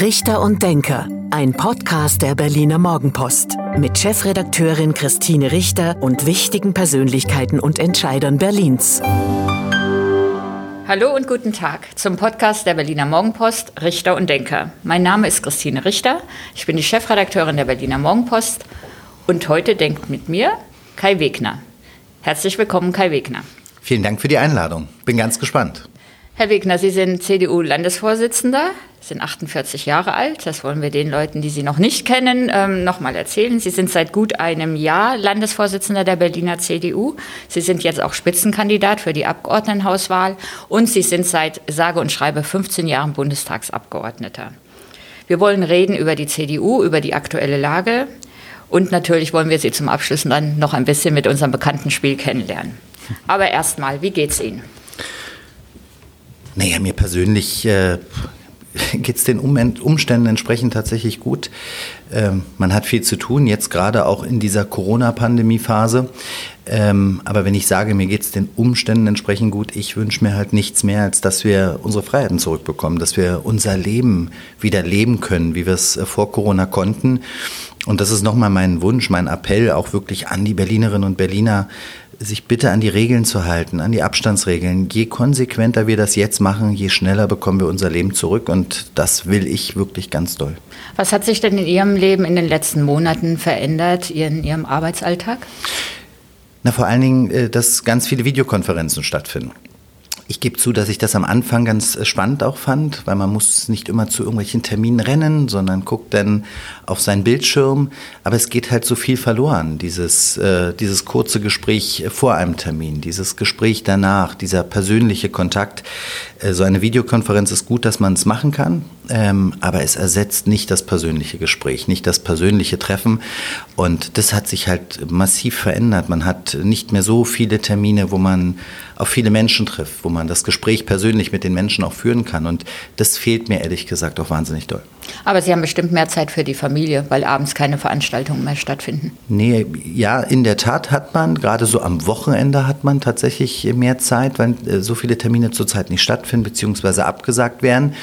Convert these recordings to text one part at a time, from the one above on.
Richter und Denker, ein Podcast der Berliner Morgenpost mit Chefredakteurin Christine Richter und wichtigen Persönlichkeiten und Entscheidern Berlins. Hallo und guten Tag zum Podcast der Berliner Morgenpost Richter und Denker. Mein Name ist Christine Richter, ich bin die Chefredakteurin der Berliner Morgenpost und heute denkt mit mir Kai Wegner. Herzlich willkommen, Kai Wegner. Vielen Dank für die Einladung. Bin ganz gespannt. Herr Wegner, Sie sind CDU-Landesvorsitzender, sind 48 Jahre alt. Das wollen wir den Leuten, die Sie noch nicht kennen, ähm, nochmal erzählen. Sie sind seit gut einem Jahr Landesvorsitzender der Berliner CDU. Sie sind jetzt auch Spitzenkandidat für die Abgeordnetenhauswahl und Sie sind seit sage und schreibe 15 Jahren Bundestagsabgeordneter. Wir wollen reden über die CDU, über die aktuelle Lage und natürlich wollen wir Sie zum Abschluss dann noch ein bisschen mit unserem bekannten Spiel kennenlernen. Aber erstmal, wie geht's Ihnen? Naja, mir persönlich äh, geht es den Umständen entsprechend tatsächlich gut. Ähm, man hat viel zu tun, jetzt gerade auch in dieser Corona-Pandemie-Phase. Ähm, aber wenn ich sage, mir geht es den Umständen entsprechend gut, ich wünsche mir halt nichts mehr, als dass wir unsere Freiheiten zurückbekommen, dass wir unser Leben wieder leben können, wie wir es äh, vor Corona konnten. Und das ist nochmal mein Wunsch, mein Appell auch wirklich an die Berlinerinnen und Berliner, sich bitte an die Regeln zu halten, an die Abstandsregeln. Je konsequenter wir das jetzt machen, je schneller bekommen wir unser Leben zurück und das will ich wirklich ganz doll. Was hat sich denn in Ihrem Leben in den letzten Monaten verändert, in Ihrem Arbeitsalltag? Na, vor allen Dingen, äh, dass ganz viele Videokonferenzen stattfinden. Ich gebe zu, dass ich das am Anfang ganz äh, spannend auch fand, weil man muss nicht immer zu irgendwelchen Terminen rennen, sondern guckt dann auf seinen Bildschirm. Aber es geht halt so viel verloren, dieses, äh, dieses kurze Gespräch vor einem Termin, dieses Gespräch danach, dieser persönliche Kontakt. Äh, so eine Videokonferenz ist gut, dass man es machen kann, ähm, aber es ersetzt nicht das persönliche Gespräch, nicht das persönliche Treffen. Und das hat sich halt massiv verändert. Man hat nicht mehr so viele Termine, wo man auf viele Menschen trifft, wo man das Gespräch persönlich mit den Menschen auch führen kann. Und das fehlt mir ehrlich gesagt auch wahnsinnig doll. Aber Sie haben bestimmt mehr Zeit für die Familie, weil abends keine Veranstaltungen mehr stattfinden. Nee, ja, in der Tat hat man, gerade so am Wochenende hat man tatsächlich mehr Zeit, weil äh, so viele Termine zurzeit nicht stattfinden bzw. abgesagt werden.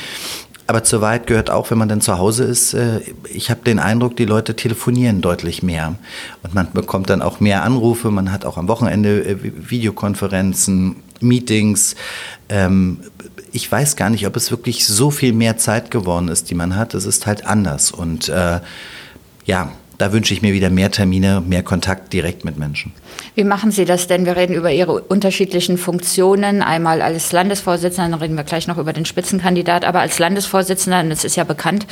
Aber zur Wahrheit gehört auch, wenn man dann zu Hause ist, äh, ich habe den Eindruck, die Leute telefonieren deutlich mehr. Und man bekommt dann auch mehr Anrufe, man hat auch am Wochenende äh, Videokonferenzen, Meetings. Ähm, ich weiß gar nicht, ob es wirklich so viel mehr Zeit geworden ist, die man hat. Es ist halt anders. Und äh, ja, da wünsche ich mir wieder mehr Termine, mehr Kontakt direkt mit Menschen. Wie machen Sie das denn? Wir reden über Ihre unterschiedlichen Funktionen. Einmal als Landesvorsitzender, dann reden wir gleich noch über den Spitzenkandidat, aber als Landesvorsitzender, und das ist ja bekannt,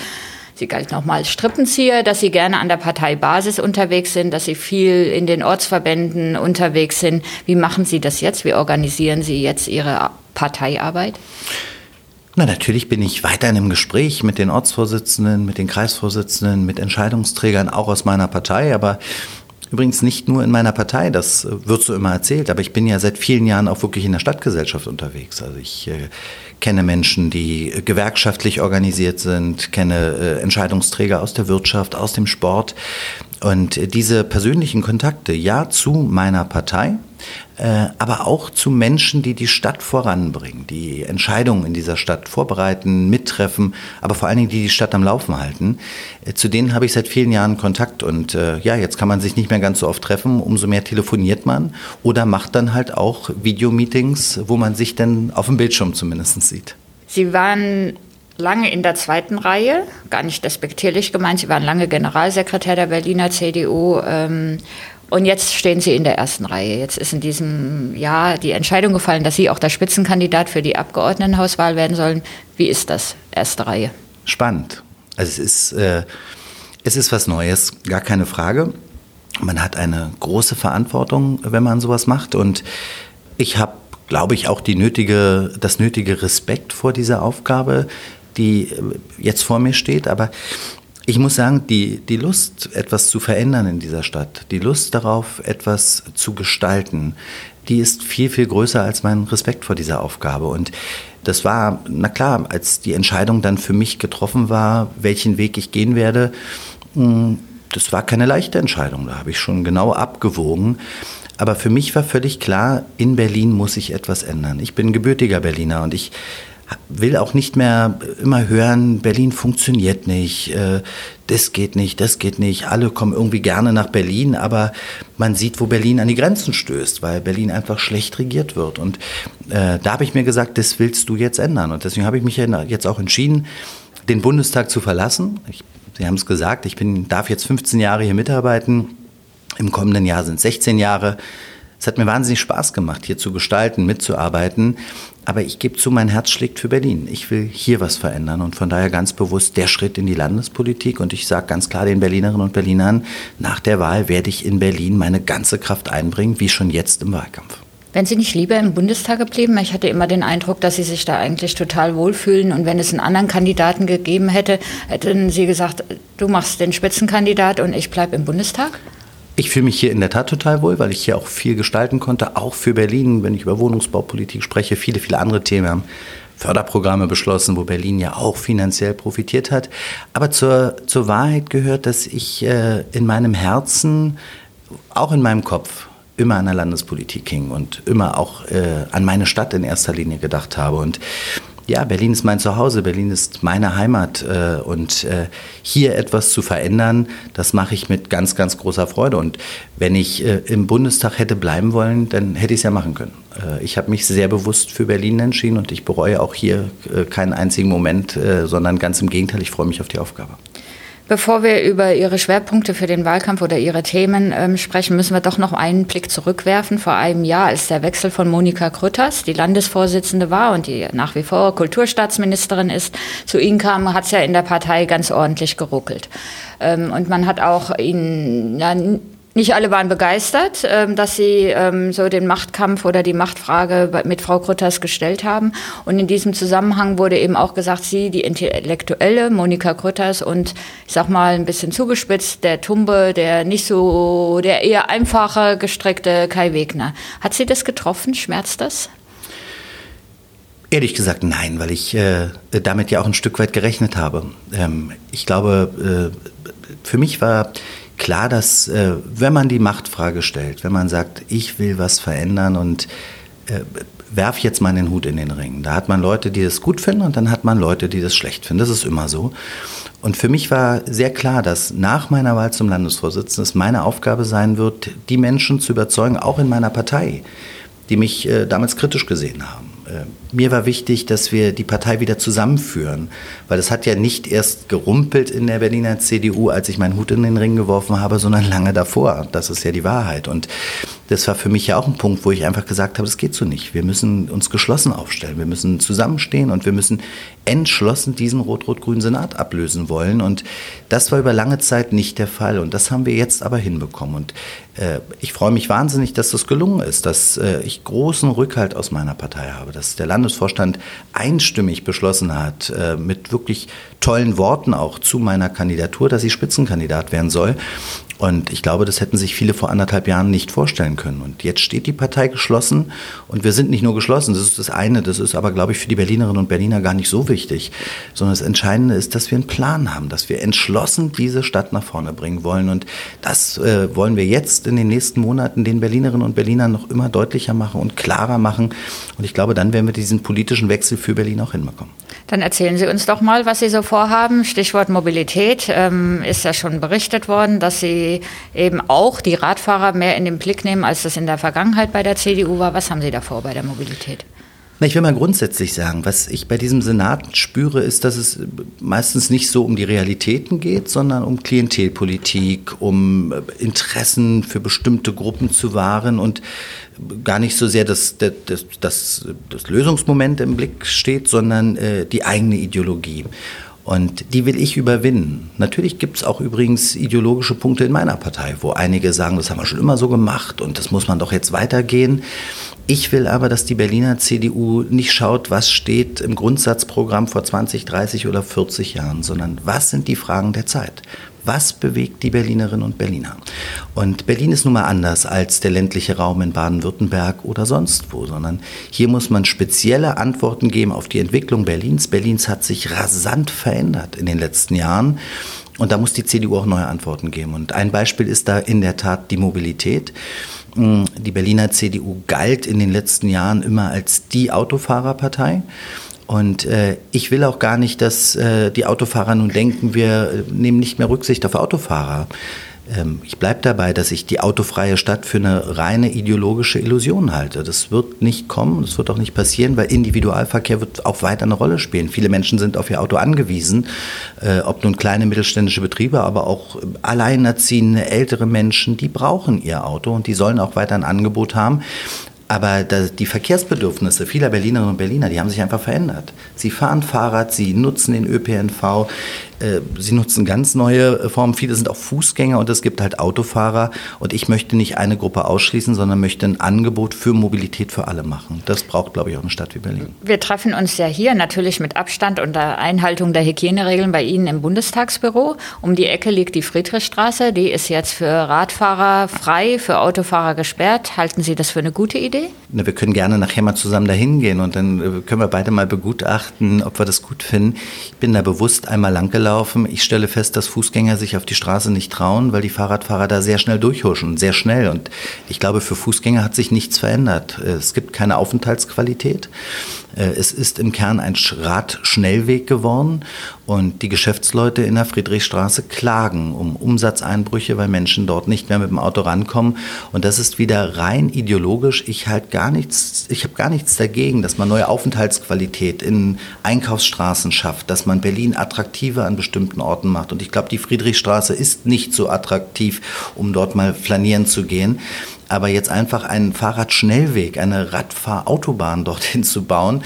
Sie galten auch mal als Strippenzieher, dass Sie gerne an der Parteibasis unterwegs sind, dass Sie viel in den Ortsverbänden unterwegs sind. Wie machen Sie das jetzt? Wie organisieren Sie jetzt Ihre Parteiarbeit? Na, natürlich bin ich weiterhin im Gespräch mit den Ortsvorsitzenden, mit den Kreisvorsitzenden, mit Entscheidungsträgern, auch aus meiner Partei, aber übrigens nicht nur in meiner Partei, das wird so immer erzählt, aber ich bin ja seit vielen Jahren auch wirklich in der Stadtgesellschaft unterwegs. Also ich äh, kenne Menschen, die gewerkschaftlich organisiert sind, kenne äh, Entscheidungsträger aus der Wirtschaft, aus dem Sport. Und äh, diese persönlichen Kontakte, ja, zu meiner Partei, äh, aber auch zu Menschen, die die Stadt voranbringen, die Entscheidungen in dieser Stadt vorbereiten, mittreffen, aber vor allen Dingen, die die Stadt am Laufen halten. Äh, zu denen habe ich seit vielen Jahren Kontakt und äh, ja, jetzt kann man sich nicht mehr ganz so oft treffen, umso mehr telefoniert man oder macht dann halt auch Videomeetings, wo man sich dann auf dem Bildschirm zumindest sieht. Sie waren lange in der zweiten Reihe, gar nicht despektierlich gemeint, Sie waren lange Generalsekretär der Berliner CDU. Ähm, und jetzt stehen Sie in der ersten Reihe. Jetzt ist in diesem Jahr die Entscheidung gefallen, dass Sie auch der Spitzenkandidat für die Abgeordnetenhauswahl werden sollen. Wie ist das, erste Reihe? Spannend. Also es ist, äh, es ist was Neues, gar keine Frage. Man hat eine große Verantwortung, wenn man sowas macht. Und ich habe, glaube ich, auch die nötige, das nötige Respekt vor dieser Aufgabe, die äh, jetzt vor mir steht. Aber ich muss sagen, die, die Lust, etwas zu verändern in dieser Stadt, die Lust darauf, etwas zu gestalten, die ist viel, viel größer als mein Respekt vor dieser Aufgabe. Und das war, na klar, als die Entscheidung dann für mich getroffen war, welchen Weg ich gehen werde, hm, das war keine leichte Entscheidung. Da habe ich schon genau abgewogen. Aber für mich war völlig klar, in Berlin muss sich etwas ändern. Ich bin gebürtiger Berliner und ich will auch nicht mehr immer hören, Berlin funktioniert nicht, äh, das geht nicht, das geht nicht. Alle kommen irgendwie gerne nach Berlin, aber man sieht, wo Berlin an die Grenzen stößt, weil Berlin einfach schlecht regiert wird. Und äh, da habe ich mir gesagt, das willst du jetzt ändern. Und deswegen habe ich mich jetzt auch entschieden, den Bundestag zu verlassen. Ich, Sie haben es gesagt, ich bin, darf jetzt 15 Jahre hier mitarbeiten. Im kommenden Jahr sind es 16 Jahre. Es hat mir wahnsinnig Spaß gemacht, hier zu gestalten, mitzuarbeiten. Aber ich gebe zu, mein Herz schlägt für Berlin. Ich will hier was verändern und von daher ganz bewusst der Schritt in die Landespolitik. Und ich sage ganz klar den Berlinerinnen und Berlinern, nach der Wahl werde ich in Berlin meine ganze Kraft einbringen, wie schon jetzt im Wahlkampf. Wenn Sie nicht lieber im Bundestag geblieben? Ich hatte immer den Eindruck, dass Sie sich da eigentlich total wohlfühlen. Und wenn es einen anderen Kandidaten gegeben hätte, hätten Sie gesagt, du machst den Spitzenkandidat und ich bleibe im Bundestag? Ich fühle mich hier in der Tat total wohl, weil ich hier auch viel gestalten konnte, auch für Berlin, wenn ich über Wohnungsbaupolitik spreche, viele, viele andere Themen. Haben Förderprogramme beschlossen, wo Berlin ja auch finanziell profitiert hat. Aber zur, zur Wahrheit gehört, dass ich äh, in meinem Herzen, auch in meinem Kopf, immer an der Landespolitik hing und immer auch äh, an meine Stadt in erster Linie gedacht habe. Und ja, Berlin ist mein Zuhause, Berlin ist meine Heimat äh, und äh, hier etwas zu verändern, das mache ich mit ganz, ganz großer Freude. Und wenn ich äh, im Bundestag hätte bleiben wollen, dann hätte ich es ja machen können. Ich habe mich sehr bewusst für Berlin entschieden und ich bereue auch hier keinen einzigen Moment, sondern ganz im Gegenteil, ich freue mich auf die Aufgabe. Bevor wir über Ihre Schwerpunkte für den Wahlkampf oder Ihre Themen ähm, sprechen, müssen wir doch noch einen Blick zurückwerfen. Vor einem Jahr, als der Wechsel von Monika Krütters, die Landesvorsitzende war und die nach wie vor Kulturstaatsministerin ist, zu Ihnen kam, hat es ja in der Partei ganz ordentlich geruckelt. Ähm, und man hat auch Ihnen ja, nicht alle waren begeistert, ähm, dass sie ähm, so den Machtkampf oder die Machtfrage mit Frau Grütters gestellt haben. Und in diesem Zusammenhang wurde eben auch gesagt, sie, die Intellektuelle Monika Grütters und ich sag mal ein bisschen zugespitzt, der Tumbe, der nicht so, der eher einfache gestreckte Kai Wegner. Hat sie das getroffen? Schmerzt das? Ehrlich gesagt nein, weil ich äh, damit ja auch ein Stück weit gerechnet habe. Ähm, ich glaube, äh, für mich war klar, dass äh, wenn man die Machtfrage stellt, wenn man sagt, ich will was verändern und äh, werf jetzt mal den Hut in den Ring. Da hat man Leute, die das gut finden und dann hat man Leute, die das schlecht finden. Das ist immer so. Und für mich war sehr klar, dass nach meiner Wahl zum Landesvorsitzenden es meine Aufgabe sein wird, die Menschen zu überzeugen, auch in meiner Partei, die mich äh, damals kritisch gesehen haben äh, mir war wichtig, dass wir die Partei wieder zusammenführen, weil es hat ja nicht erst gerumpelt in der Berliner CDU, als ich meinen Hut in den Ring geworfen habe, sondern lange davor. Das ist ja die Wahrheit. Und das war für mich ja auch ein Punkt, wo ich einfach gesagt habe, das geht so nicht. Wir müssen uns geschlossen aufstellen. Wir müssen zusammenstehen und wir müssen entschlossen diesen rot-rot-grünen Senat ablösen wollen. Und das war über lange Zeit nicht der Fall. Und das haben wir jetzt aber hinbekommen. Und äh, ich freue mich wahnsinnig, dass das gelungen ist, dass äh, ich großen Rückhalt aus meiner Partei habe, dass der Landesvorstand einstimmig beschlossen hat, äh, mit wirklich tollen Worten auch zu meiner Kandidatur, dass ich Spitzenkandidat werden soll. Und ich glaube, das hätten sich viele vor anderthalb Jahren nicht vorstellen können. Und jetzt steht die Partei geschlossen. Und wir sind nicht nur geschlossen, das ist das eine. Das ist aber, glaube ich, für die Berlinerinnen und Berliner gar nicht so wichtig. Sondern das Entscheidende ist, dass wir einen Plan haben, dass wir entschlossen diese Stadt nach vorne bringen wollen. Und das äh, wollen wir jetzt in den nächsten Monaten den Berlinerinnen und Berlinern noch immer deutlicher machen und klarer machen. Und ich glaube, dann werden wir diesen politischen Wechsel für Berlin auch hinbekommen. Dann erzählen Sie uns doch mal, was Sie so vorhaben. Stichwort Mobilität ähm, ist ja schon berichtet worden, dass Sie eben auch die Radfahrer mehr in den Blick nehmen, als das in der Vergangenheit bei der CDU war. Was haben Sie davor bei der Mobilität? Ich will mal grundsätzlich sagen, was ich bei diesem Senat spüre, ist, dass es meistens nicht so um die Realitäten geht, sondern um Klientelpolitik, um Interessen für bestimmte Gruppen zu wahren und gar nicht so sehr das, das, das, das Lösungsmoment im Blick steht, sondern äh, die eigene Ideologie. Und die will ich überwinden. Natürlich gibt es auch übrigens ideologische Punkte in meiner Partei, wo einige sagen, das haben wir schon immer so gemacht und das muss man doch jetzt weitergehen. Ich will aber, dass die Berliner CDU nicht schaut, was steht im Grundsatzprogramm vor 20, 30 oder 40 Jahren, sondern was sind die Fragen der Zeit? Was bewegt die Berlinerinnen und Berliner? Und Berlin ist nun mal anders als der ländliche Raum in Baden-Württemberg oder sonst wo, sondern hier muss man spezielle Antworten geben auf die Entwicklung Berlins. Berlins hat sich rasant verändert in den letzten Jahren. Und da muss die CDU auch neue Antworten geben. Und ein Beispiel ist da in der Tat die Mobilität. Die Berliner CDU galt in den letzten Jahren immer als die Autofahrerpartei. Und äh, ich will auch gar nicht, dass äh, die Autofahrer nun denken, wir äh, nehmen nicht mehr Rücksicht auf Autofahrer. Ähm, ich bleibe dabei, dass ich die autofreie Stadt für eine reine ideologische Illusion halte. Das wird nicht kommen, das wird auch nicht passieren, weil Individualverkehr wird auch weiter eine Rolle spielen. Viele Menschen sind auf ihr Auto angewiesen, äh, ob nun kleine mittelständische Betriebe, aber auch alleinerziehende ältere Menschen, die brauchen ihr Auto und die sollen auch weiter ein Angebot haben. Aber die Verkehrsbedürfnisse vieler Berlinerinnen und Berliner, die haben sich einfach verändert. Sie fahren Fahrrad, sie nutzen den ÖPNV, äh, sie nutzen ganz neue äh, Formen. Viele sind auch Fußgänger und es gibt halt Autofahrer. Und ich möchte nicht eine Gruppe ausschließen, sondern möchte ein Angebot für Mobilität für alle machen. Das braucht, glaube ich, auch eine Stadt wie Berlin. Wir treffen uns ja hier natürlich mit Abstand unter Einhaltung der Hygieneregeln bei Ihnen im Bundestagsbüro. Um die Ecke liegt die Friedrichstraße. Die ist jetzt für Radfahrer frei, für Autofahrer gesperrt. Halten Sie das für eine gute Idee? Na, wir können gerne nachher mal zusammen dahin gehen und dann äh, können wir beide mal begutachten, ob wir das gut finden. Ich bin da bewusst einmal lang gelaufen laufen. Ich stelle fest, dass Fußgänger sich auf die Straße nicht trauen, weil die Fahrradfahrer da sehr schnell durchhuschen, sehr schnell. Und ich glaube, für Fußgänger hat sich nichts verändert. Es gibt keine Aufenthaltsqualität. Äh, es ist im Kern ein Radschnellweg geworden und die Geschäftsleute in der Friedrichstraße klagen um Umsatzeinbrüche, weil Menschen dort nicht mehr mit dem Auto rankommen. Und das ist wieder rein ideologisch. Ich halt gar nichts, ich habe gar nichts dagegen, dass man neue Aufenthaltsqualität in Einkaufsstraßen schafft, dass man Berlin attraktiver an bestimmten Orten macht. Und ich glaube, die Friedrichstraße ist nicht so attraktiv, um dort mal flanieren zu gehen. Aber jetzt einfach einen Fahrradschnellweg, eine Radfahrautobahn dorthin zu bauen,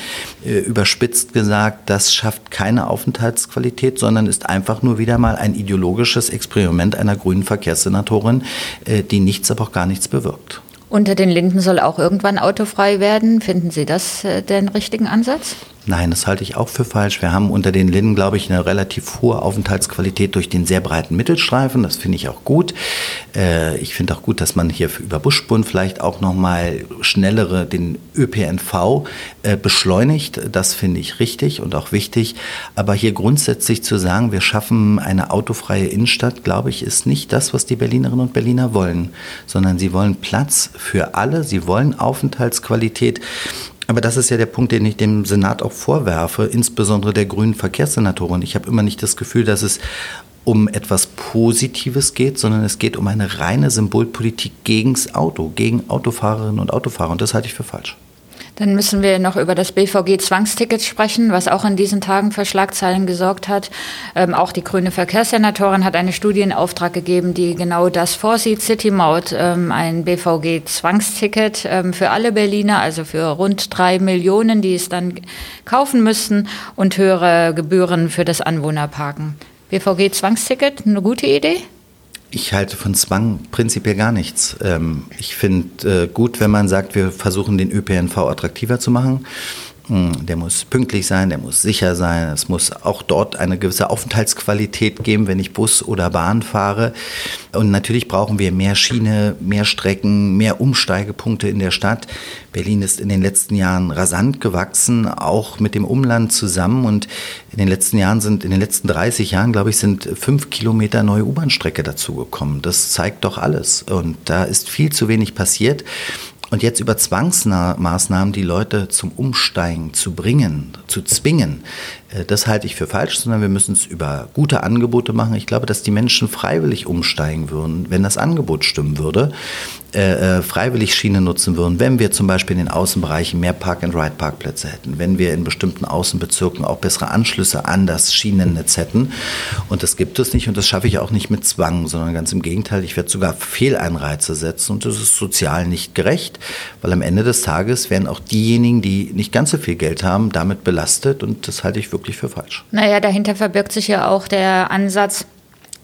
äh, überspitzt gesagt, das schafft keine Aufenthaltsqualität, sondern ist einfach nur wieder mal ein ideologisches Experiment einer grünen Verkehrssenatorin, äh, die nichts, aber auch gar nichts bewirkt. Unter den Linden soll auch irgendwann autofrei werden. Finden Sie das äh, den richtigen Ansatz? Nein, das halte ich auch für falsch. Wir haben unter den Linden, glaube ich, eine relativ hohe Aufenthaltsqualität durch den sehr breiten Mittelstreifen. Das finde ich auch gut. Äh, ich finde auch gut, dass man hier über Buschbund vielleicht auch nochmal schnellere den ÖPNV äh, beschleunigt. Das finde ich richtig und auch wichtig. Aber hier grundsätzlich zu sagen, wir schaffen eine autofreie Innenstadt, glaube ich, ist nicht das, was die Berlinerinnen und Berliner wollen, sondern sie wollen Platz für alle. Sie wollen Aufenthaltsqualität. Aber das ist ja der Punkt, den ich dem Senat auch vorwerfe, insbesondere der grünen Verkehrssenatorin. Ich habe immer nicht das Gefühl, dass es um etwas Positives geht, sondern es geht um eine reine Symbolpolitik gegens Auto, gegen Autofahrerinnen und Autofahrer. Und das halte ich für falsch. Dann müssen wir noch über das BVG-Zwangsticket sprechen, was auch in diesen Tagen für Schlagzeilen gesorgt hat. Ähm, auch die grüne Verkehrssenatorin hat eine Studie in Auftrag gegeben, die genau das vorsieht. City Maut, ähm, ein BVG-Zwangsticket ähm, für alle Berliner, also für rund drei Millionen, die es dann kaufen müssten und höhere Gebühren für das Anwohnerparken. BVG-Zwangsticket, eine gute Idee? Ich halte von Zwang prinzipiell gar nichts. Ähm, ich finde äh, gut, wenn man sagt, wir versuchen den ÖPNV attraktiver zu machen. Hm, der muss pünktlich sein, der muss sicher sein. Es muss auch dort eine gewisse Aufenthaltsqualität geben, wenn ich Bus oder Bahn fahre. Und natürlich brauchen wir mehr Schiene, mehr Strecken, mehr Umsteigepunkte in der Stadt. Berlin ist in den letzten Jahren rasant gewachsen, auch mit dem Umland zusammen. Und in den letzten Jahren sind, in den letzten 30 Jahren, glaube ich, sind fünf Kilometer neue U-Bahn-Strecke dazugekommen. Das zeigt doch alles. Und da ist viel zu wenig passiert. Und jetzt über Zwangsmaßnahmen die Leute zum Umsteigen zu bringen, zu zwingen, äh, das halte ich für falsch, sondern wir müssen es über gute Angebote machen. Ich glaube, dass die Menschen freiwillig umsteigen würden, wenn das Angebot stimmen würde, äh, äh, freiwillig Schiene nutzen würden, wenn wir zum Beispiel in den Außenbereichen mehr Park-and-Ride-Parkplätze hätten, wenn wir in bestimmten Außenbezirken auch bessere Anschlüsse an das Schienennetz hätten. Und das gibt es nicht und das schaffe ich auch nicht mit Zwang, sondern ganz im Gegenteil, ich werde sogar Fehleinreize setzen und das ist sozial nicht gerecht, weil am Ende des Tages werden auch diejenigen, die nicht ganz so viel Geld haben, damit belastet und das halte ich wirklich für falsch. Naja, dahinter verbirgt sich ja auch der Ansatz,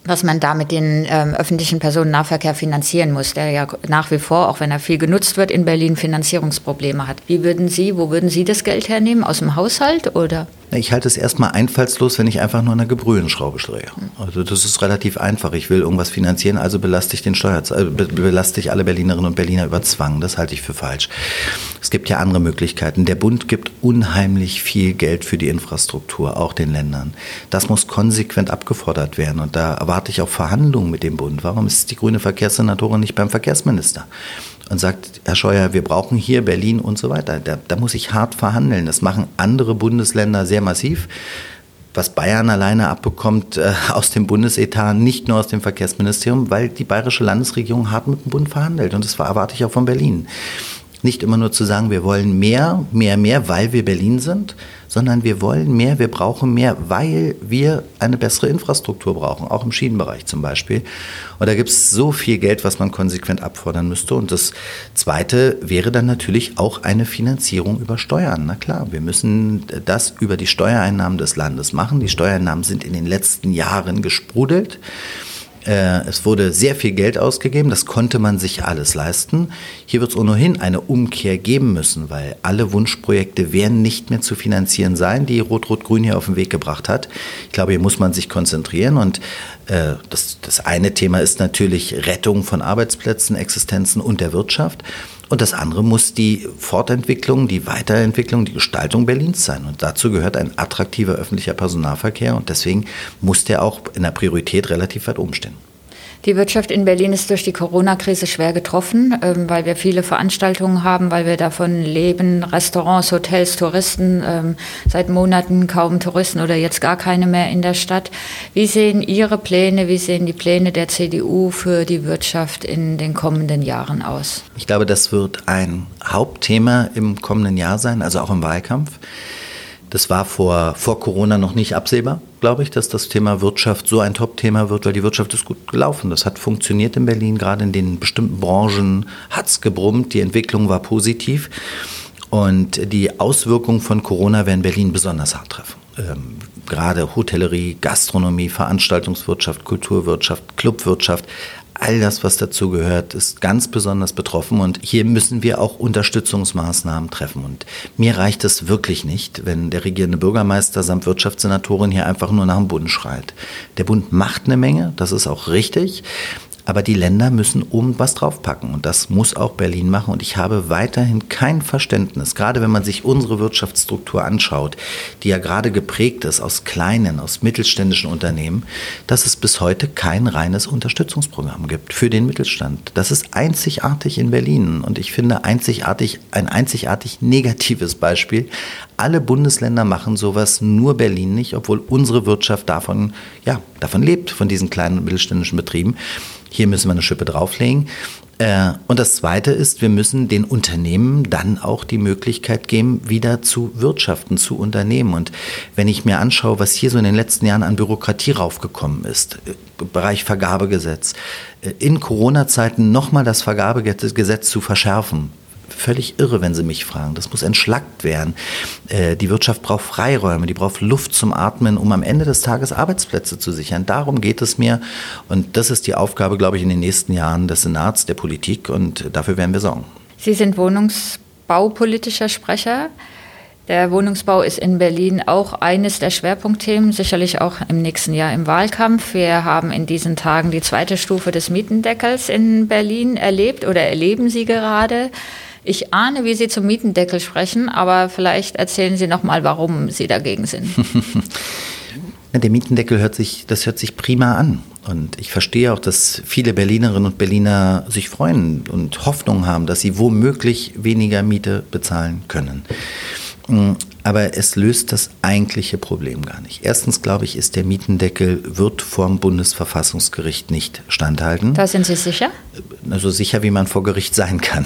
was man da mit den ähm, öffentlichen Personennahverkehr finanzieren muss, der ja nach wie vor, auch wenn er viel genutzt wird, in Berlin Finanzierungsprobleme hat. Wie würden Sie, wo würden Sie das Geld hernehmen? Aus dem Haushalt oder? Ich halte es erstmal einfallslos, wenn ich einfach nur an der Gebrühenschraube drehe. Also das ist relativ einfach. Ich will irgendwas finanzieren, also belaste ich den Steuerzahler, äh, belaste ich alle Berlinerinnen und Berliner über Zwang. Das halte ich für falsch. Es gibt ja andere Möglichkeiten. Der Bund gibt unheimlich viel Geld für die Infrastruktur, auch den Ländern. Das muss konsequent abgefordert werden. Und da erwarte ich auch Verhandlungen mit dem Bund. Warum ist die grüne Verkehrssenatorin nicht beim Verkehrsminister? Und sagt, Herr Scheuer, wir brauchen hier Berlin und so weiter. Da, da muss ich hart verhandeln. Das machen andere Bundesländer sehr massiv was Bayern alleine abbekommt äh, aus dem Bundesetat, nicht nur aus dem Verkehrsministerium, weil die bayerische Landesregierung hart mit dem Bund verhandelt. Und das erwarte ich auch von Berlin. Nicht immer nur zu sagen, wir wollen mehr, mehr, mehr, weil wir Berlin sind, sondern wir wollen mehr, wir brauchen mehr, weil wir eine bessere Infrastruktur brauchen, auch im Schienenbereich zum Beispiel. Und da gibt es so viel Geld, was man konsequent abfordern müsste. Und das Zweite wäre dann natürlich auch eine Finanzierung über Steuern. Na klar, wir müssen das über die Steuereinnahmen des Landes machen. Die Steuereinnahmen sind in den letzten Jahren gesprudelt. Äh, es wurde sehr viel Geld ausgegeben, das konnte man sich alles leisten. Hier wird es ohnehin eine Umkehr geben müssen, weil alle Wunschprojekte werden nicht mehr zu finanzieren sein, die Rot-Rot-Grün hier auf den Weg gebracht hat. Ich glaube, hier muss man sich konzentrieren und äh, das, das eine Thema ist natürlich Rettung von Arbeitsplätzen, Existenzen und der Wirtschaft. Und das andere muss die Fortentwicklung, die Weiterentwicklung, die Gestaltung Berlins sein. Und dazu gehört ein attraktiver öffentlicher Personennahverkehr. Und deswegen muss der auch in der Priorität relativ weit oben stehen. Die Wirtschaft in Berlin ist durch die Corona-Krise schwer getroffen, ähm, weil wir viele Veranstaltungen haben, weil wir davon leben, Restaurants, Hotels, Touristen, ähm, seit Monaten kaum Touristen oder jetzt gar keine mehr in der Stadt. Wie sehen Ihre Pläne, wie sehen die Pläne der CDU für die Wirtschaft in den kommenden Jahren aus? Ich glaube, das wird ein Hauptthema im kommenden Jahr sein, also auch im Wahlkampf. Das war vor, vor Corona noch nicht absehbar, glaube ich, dass das Thema Wirtschaft so ein Top-Thema wird, weil die Wirtschaft ist gut gelaufen. Das hat funktioniert in Berlin, gerade in den bestimmten Branchen hat es gebrummt, die Entwicklung war positiv. Und die Auswirkungen von Corona werden Berlin besonders hart treffen. Ähm, gerade Hotellerie, Gastronomie, Veranstaltungswirtschaft, Kulturwirtschaft, Clubwirtschaft, all das, was dazu gehört, ist ganz besonders betroffen und hier müssen wir auch Unterstützungsmaßnahmen treffen. Und mir reicht es wirklich nicht, wenn der regierende Bürgermeister samt Wirtschaftssenatorin hier einfach nur nach dem Bund schreit. Der Bund macht eine Menge, das ist auch richtig, aber die Länder müssen oben was draufpacken und das muss auch Berlin machen. Und ich habe weiterhin kein Verständnis, gerade wenn man sich unsere Wirtschaftsstruktur anschaut, die ja gerade geprägt ist aus kleinen, aus mittelständischen Unternehmen, dass es bis heute kein reines Unterstützungsprogramm gibt für den Mittelstand. Das ist einzigartig in Berlin und ich finde einzigartig, ein einzigartig negatives Beispiel. Alle Bundesländer machen sowas, nur Berlin nicht, obwohl unsere Wirtschaft davon, ja, davon lebt, von diesen kleinen und mittelständischen Betrieben. Hier müssen wir eine Schippe drauflegen. Äh, und das Zweite ist, wir müssen den Unternehmen dann auch die Möglichkeit geben, wieder zu wirtschaften, zu unternehmen. Und wenn ich mir anschaue, was hier so in den letzten Jahren an Bürokratie raufgekommen ist, äh, Bereich Vergabegesetz, äh, in Corona-Zeiten nochmal das Vergabegesetz zu verschärfen, völlig irre, wenn Sie mich fragen. Das muss entschlackt werden. Äh, die Wirtschaft braucht Freiräume, die braucht Luft zum Atmen, um am Ende des Tages Arbeitsplätze zu sichern. Darum geht es mir. Und das ist die Aufgabe, glaube ich, in den nächsten Jahren des Senats, der Politik. Und dafür werden wir sorgen. Sie sind wohnungsbaupolitischer Sprecher. Der Wohnungsbau ist in Berlin auch eines der Schwerpunktthemen, sicherlich auch im nächsten Jahr im Wahlkampf. Wir haben in diesen Tagen die zweite Stufe des Mietendeckels in Berlin erlebt oder erleben Sie gerade. Ich ahne, wie Sie zum Mietendeckel sprechen, aber vielleicht erzählen Sie noch mal, warum Sie dagegen sind. Der Mietendeckel hört sich, das hört sich prima an. Und ich verstehe auch, dass viele Berlinerinnen und Berliner sich freuen und Hoffnung haben, dass sie womöglich weniger Miete bezahlen können. Mm, aber es löst das eigentliche Problem gar nicht. Erstens, glaube ich, ist der Mietendeckel, wird vom Bundesverfassungsgericht nicht standhalten. Da sind Sie sicher? Also sicher, wie man vor Gericht sein kann.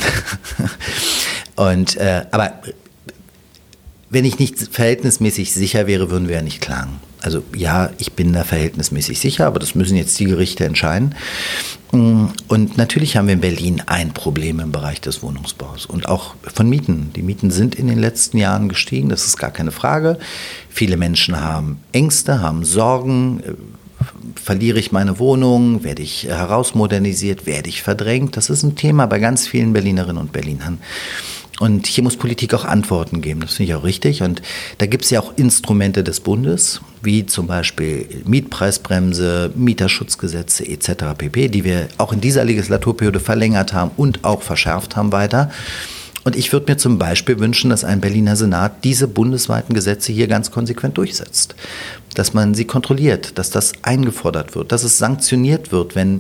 Und, äh, aber wenn ich nicht verhältnismäßig sicher wäre, würden wir ja nicht klagen. Also ja, ich bin da verhältnismäßig sicher, aber das müssen jetzt die Gerichte entscheiden. Mm, und natürlich haben wir in Berlin ein Problem im Bereich des Wohnungsbaus und auch von Mieten. Die Mieten sind in den letzten Jahren gestiegen, das ist gar keine Frage. Viele Menschen haben Ängste, haben Sorgen. Verliere ich meine Wohnung? Werde ich herausmodernisiert? Werde ich verdrängt? Das ist ein Thema bei ganz vielen Berlinerinnen und Berlinern. Und hier muss Politik auch Antworten geben. Das finde ich auch richtig. Und da gibt es ja auch Instrumente des Bundes, wie zum Beispiel Mietpreisbremse, Mieterschutzgesetze etc. pp., die wir auch in dieser Legislaturperiode verlängert haben und auch verschärft haben weiter. Und ich würde mir zum Beispiel wünschen, dass ein Berliner Senat diese bundesweiten Gesetze hier ganz konsequent durchsetzt. Dass man sie kontrolliert, dass das eingefordert wird, dass es sanktioniert wird, wenn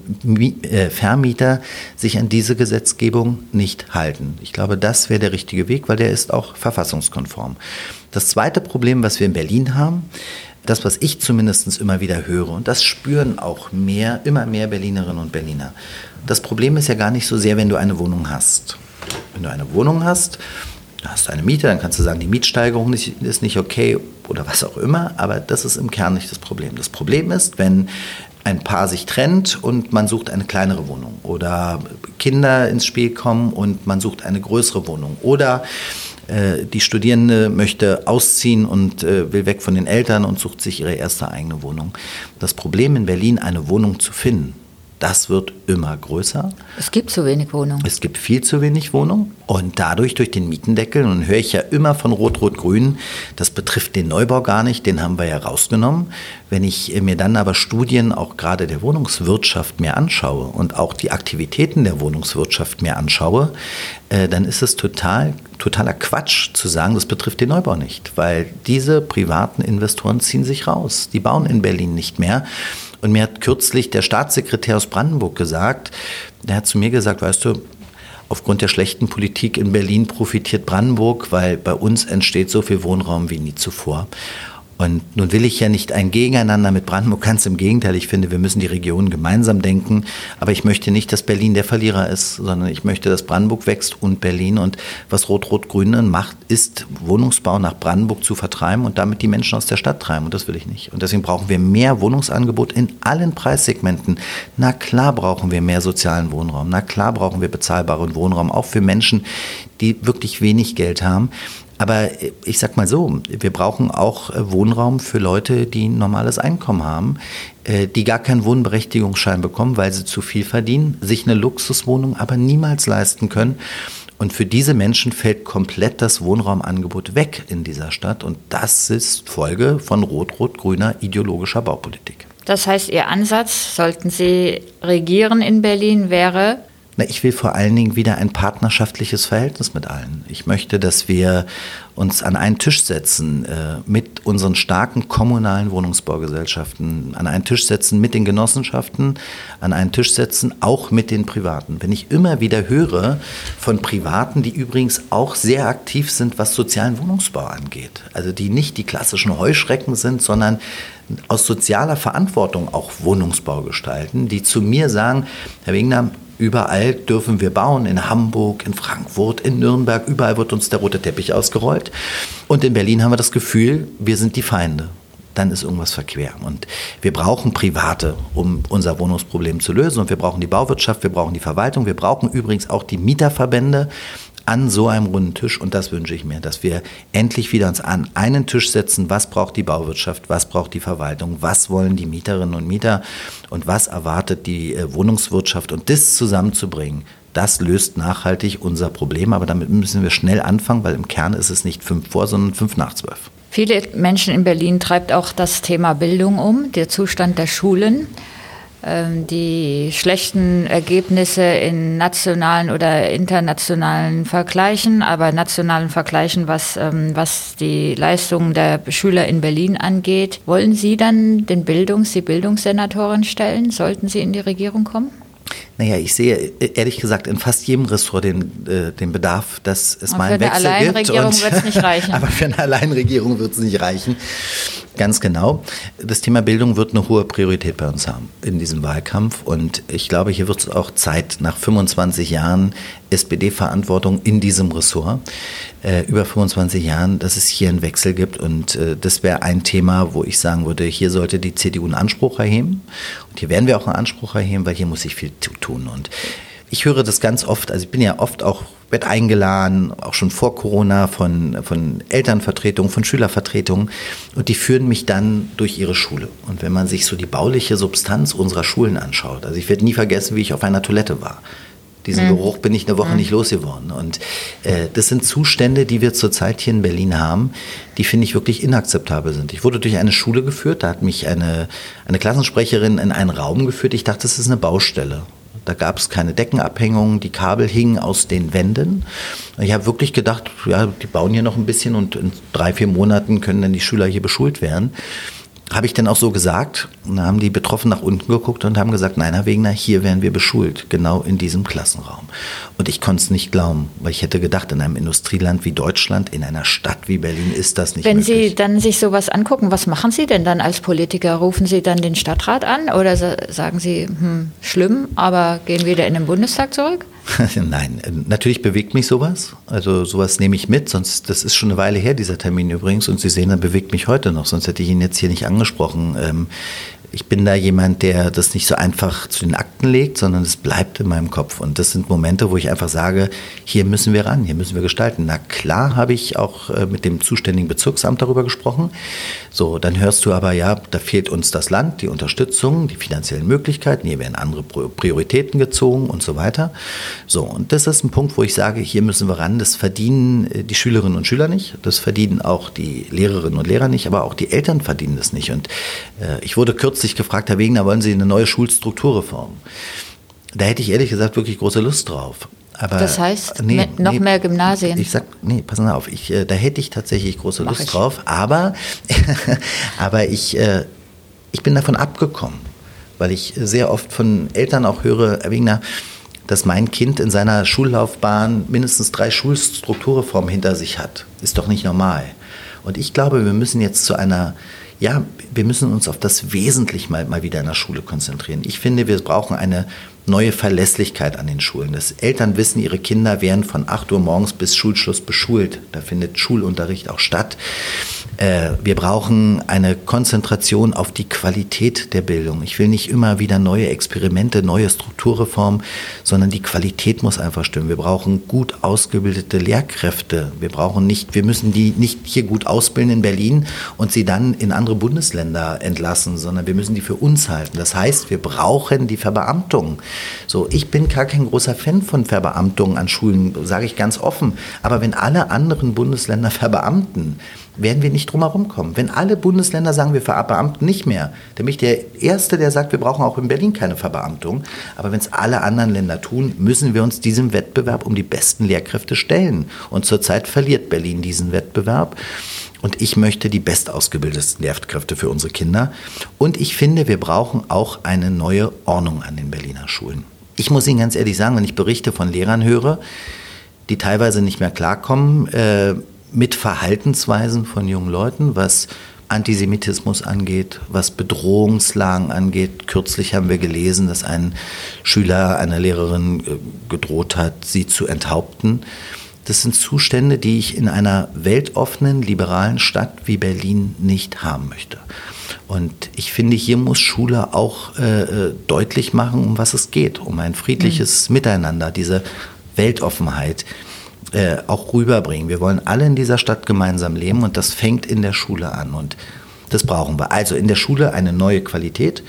äh, Vermieter sich an diese Gesetzgebung nicht halten. Ich glaube, das wäre der richtige Weg, weil der ist auch verfassungskonform. Das zweite Problem, was wir in Berlin haben, das, was ich zumindest immer wieder höre, und das spüren auch mehr, immer mehr Berlinerinnen und Berliner. Das Problem ist ja gar nicht so sehr, wenn du eine Wohnung hast. Wenn du eine Wohnung hast, hast du eine Miete, dann kannst du sagen, die Mietsteigerung ist nicht okay oder was auch immer, aber das ist im Kern nicht das Problem. Das Problem ist, wenn ein Paar sich trennt und man sucht eine kleinere Wohnung oder Kinder ins Spiel kommen und man sucht eine größere Wohnung oder äh, die Studierende möchte ausziehen und äh, will weg von den Eltern und sucht sich ihre erste eigene Wohnung. Das Problem in Berlin, eine Wohnung zu finden, das wird immer größer. Es gibt zu wenig Wohnungen. Es gibt viel zu wenig Wohnungen. Und dadurch, durch den Mietendeckel, und höre ich ja immer von Rot-Rot-Grün, das betrifft den Neubau gar nicht, den haben wir ja rausgenommen. Wenn ich mir dann aber Studien auch gerade der Wohnungswirtschaft mir anschaue und auch die Aktivitäten der Wohnungswirtschaft mir anschaue, äh, dann ist es total, totaler Quatsch zu sagen, das betrifft den Neubau nicht. Weil diese privaten Investoren ziehen sich raus. Die bauen in Berlin nicht mehr. Und mir hat kürzlich der Staatssekretär aus Brandenburg gesagt, der hat zu mir gesagt, weißt du, aufgrund der schlechten Politik in Berlin profitiert Brandenburg, weil bei uns entsteht so viel Wohnraum wie nie zuvor. Und nun will ich ja nicht ein Gegeneinander mit Brandenburg, ganz im Gegenteil. Ich finde, wir müssen die Regionen gemeinsam denken. Aber ich möchte nicht, dass Berlin der Verlierer ist, sondern ich möchte, dass Brandenburg wächst und Berlin. Und was Rot-Rot-Grün macht, ist Wohnungsbau nach Brandenburg zu vertreiben und damit die Menschen aus der Stadt treiben. Und das will ich nicht. Und deswegen brauchen wir mehr Wohnungsangebot in allen Preissegmenten. Na klar brauchen wir mehr sozialen Wohnraum. Na klar brauchen wir bezahlbaren Wohnraum, auch für Menschen, die wirklich wenig Geld haben. Aber ich sag mal so, wir brauchen auch äh, Wohnraum für Leute, die ein normales Einkommen haben, äh, die gar keinen Wohnberechtigungsschein bekommen, weil sie zu viel verdienen, sich eine Luxuswohnung aber niemals leisten können. Und für diese Menschen fällt komplett das Wohnraumangebot weg in dieser Stadt. Und das ist Folge von rot-rot-grüner ideologischer Baupolitik. Das heißt, Ihr Ansatz, sollten Sie regieren in Berlin, wäre, na, ich will vor allen Dingen wieder ein partnerschaftliches Verhältnis mit allen. Ich möchte, dass wir uns an einen Tisch setzen äh, mit unseren starken kommunalen Wohnungsbaugesellschaften, an einen Tisch setzen mit den Genossenschaften, an einen Tisch setzen auch mit den Privaten. Wenn ich immer wieder höre von Privaten, die übrigens auch sehr aktiv sind, was sozialen Wohnungsbau angeht, also die nicht die klassischen Heuschrecken sind, sondern aus sozialer Verantwortung auch Wohnungsbau gestalten, die zu mir sagen, Herr Wegner, Überall dürfen wir bauen, in Hamburg, in Frankfurt, in Nürnberg, überall wird uns der rote Teppich ausgerollt. Und in Berlin haben wir das Gefühl, wir sind die Feinde. Dann ist irgendwas verquer. Und wir brauchen Private, um unser Wohnungsproblem zu lösen. Und wir brauchen die Bauwirtschaft, wir brauchen die Verwaltung, wir brauchen übrigens auch die Mieterverbände, an so einem runden Tisch und das wünsche ich mir, dass wir endlich wieder uns an einen Tisch setzen, was braucht die Bauwirtschaft, was braucht die Verwaltung, was wollen die Mieterinnen und Mieter und was erwartet die äh, Wohnungswirtschaft und das zusammenzubringen. Das löst nachhaltig unser Problem, aber damit müssen wir schnell anfangen, weil im Kern ist es nicht fünf vor, sondern fünf nach zwölf. Viele Menschen in Berlin treibt auch das Thema Bildung um, der Zustand der Schulen. Ähm, die schlechten Ergebnisse in nationalen oder internationalen Vergleichen, aber nationalen Vergleichen, was, ähm, was die Leistungen der Schüler in Berlin angeht. Wollen Sie dann den Bildungs-, die Bildungssenatorin stellen? Sollten Sie in die Regierung kommen? Naja, ich sehe ehrlich gesagt in fast jedem Ressort den, äh, den Bedarf, dass es mal einen Wechsel gibt. Für eine Alleinregierung wird es nicht reichen. aber für eine Alleinregierung wird es nicht reichen. Ganz genau. Das Thema Bildung wird eine hohe Priorität bei uns haben in diesem Wahlkampf. Und ich glaube, hier wird es auch Zeit, nach 25 Jahren SPD-Verantwortung in diesem Ressort, äh, über 25 Jahren, dass es hier einen Wechsel gibt. Und äh, das wäre ein Thema, wo ich sagen würde, hier sollte die CDU einen Anspruch erheben. Und hier werden wir auch einen Anspruch erheben, weil hier muss sich viel tun. Und ich höre das ganz oft, also ich bin ja oft auch wird eingeladen, auch schon vor Corona von, von Elternvertretungen, von Schülervertretungen und die führen mich dann durch ihre Schule. Und wenn man sich so die bauliche Substanz unserer Schulen anschaut, also ich werde nie vergessen, wie ich auf einer Toilette war. Diesen mhm. Geruch bin ich eine Woche mhm. nicht losgeworden. Und äh, das sind Zustände, die wir zurzeit hier in Berlin haben, die finde ich wirklich inakzeptabel sind. Ich wurde durch eine Schule geführt, da hat mich eine, eine Klassensprecherin in einen Raum geführt. Ich dachte, das ist eine Baustelle Da gab es keine Deckenabhängungen, die Kabel hingen aus den Wänden. Ich habe wirklich gedacht, ja, die bauen hier noch ein bisschen und in drei, vier Monaten können dann die Schüler hier beschult werden. Habe ich denn auch so gesagt? Und dann haben die Betroffenen nach unten geguckt und haben gesagt, nein, Herr Wegner, hier werden wir beschult, genau in diesem Klassenraum. Und ich konnte es nicht glauben, weil ich hätte gedacht, in einem Industrieland wie Deutschland, in einer Stadt wie Berlin ist das nicht Wenn möglich. Sie dann sich sowas angucken, was machen Sie denn dann als Politiker? Rufen Sie dann den Stadtrat an oder sagen Sie, hm, schlimm, aber gehen wieder in den Bundestag zurück? Nein, natürlich bewegt mich sowas. Also sowas nehme ich mit, sonst, das ist schon eine Weile her, dieser Termin übrigens. Und Sie sehen, er bewegt mich heute noch, sonst hätte ich ihn jetzt hier nicht angesprochen. Ich bin da jemand, der das nicht so einfach zu den Akten legt, sondern es bleibt in meinem Kopf. Und das sind Momente, wo ich einfach sage, hier müssen wir ran, hier müssen wir gestalten. Na klar habe ich auch äh, mit dem zuständigen Bezirksamt darüber gesprochen. So, dann hörst du aber, ja, da fehlt uns das Land, die Unterstützung, die finanziellen Möglichkeiten, hier werden andere Prioritäten gezogen und so weiter. So, und das ist ein Punkt, wo ich sage, hier müssen wir ran. Das verdienen äh, die Schülerinnen und Schüler nicht, das verdienen auch die Lehrerinnen und Lehrer nicht, aber auch die Eltern verdienen das nicht. Und äh, ich wurde kürzlich kürzlich gefragt, Herr Wegener, wollen Sie eine neue Schulstrukturreform? Da hätte ich ehrlich gesagt wirklich große Lust drauf. Aber, das heißt, nee, noch nee, mehr Gymnasien. Ich sag, nee, pass mal auf, ich, äh, da hätte ich tatsächlich große Mach Lust ich. drauf, aber, aber ich, äh, ich bin davon abgekommen, weil ich sehr oft von Eltern auch höre, Herr Wegner, dass mein Kind in seiner Schullaufbahn mindestens drei Schulstrukturreformen hinter sich hat. Ist doch nicht normal. Und ich glaube, wir müssen jetzt zu einer ja, wir müssen uns auf das Wesentliche mal, mal wieder in der Schule konzentrieren. Ich finde, wir brauchen eine neue Verlässlichkeit an den Schulen. Das Eltern wissen, ihre Kinder werden von 8 Uhr morgens bis Schulschluss beschult. Da findet Schulunterricht auch statt. Äh, wir brauchen eine Konzentration auf die Qualität der Bildung. Ich will nicht immer wieder neue Experimente, neue Strukturreformen, sondern die Qualität muss einfach stimmen. Wir brauchen gut ausgebildete Lehrkräfte. Wir brauchen nicht, wir müssen die nicht hier gut ausbilden in Berlin und sie dann in andere Bundesländer entlassen, sondern wir müssen die für uns halten. Das heißt, wir brauchen die Verbeamtung. So, ich bin gar kein großer Fan von Verbeamtungen an Schulen, sage ich ganz offen. Aber wenn alle anderen Bundesländer verbeamten, werden wir nicht drum herum kommen. Wenn alle Bundesländer sagen, wir verbeamten nicht mehr, dann bin ich der Erste, der sagt, wir brauchen auch in Berlin keine Verbeamtung. Aber wenn es alle anderen Länder tun, müssen wir uns diesem Wettbewerb um die besten Lehrkräfte stellen. Und zurzeit verliert Berlin diesen Wettbewerb. Und ich möchte die bestausgebildetsten Lehrkräfte für unsere Kinder. Und ich finde, wir brauchen auch eine neue Ordnung an den Berliner Schulen. Ich muss Ihnen ganz ehrlich sagen, wenn ich Berichte von Lehrern höre, die teilweise nicht mehr klarkommen, äh, mit Verhaltensweisen von jungen Leuten, was Antisemitismus angeht, was Bedrohungslagen angeht. Kürzlich haben wir gelesen, dass ein Schüler einer Lehrerin äh, gedroht hat, sie zu enthaupten. Das sind Zustände, die ich in einer weltoffenen, liberalen Stadt wie Berlin nicht haben möchte. Und ich finde, hier muss Schule auch äh, äh deutlich machen, um was es geht, um ein friedliches mhm. Miteinander, diese Weltoffenheit, äh, auch rüberbringen. Wir wollen alle in dieser Stadt gemeinsam leben und das fängt in der Schule an und das brauchen wir. Also in der Schule eine neue Qualität,